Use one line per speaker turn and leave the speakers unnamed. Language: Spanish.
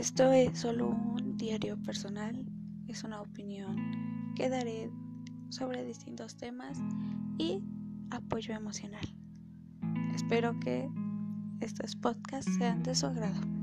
Esto es solo un diario personal, es una opinión que daré sobre distintos temas y apoyo emocional. Espero que estos podcasts sean de su agrado.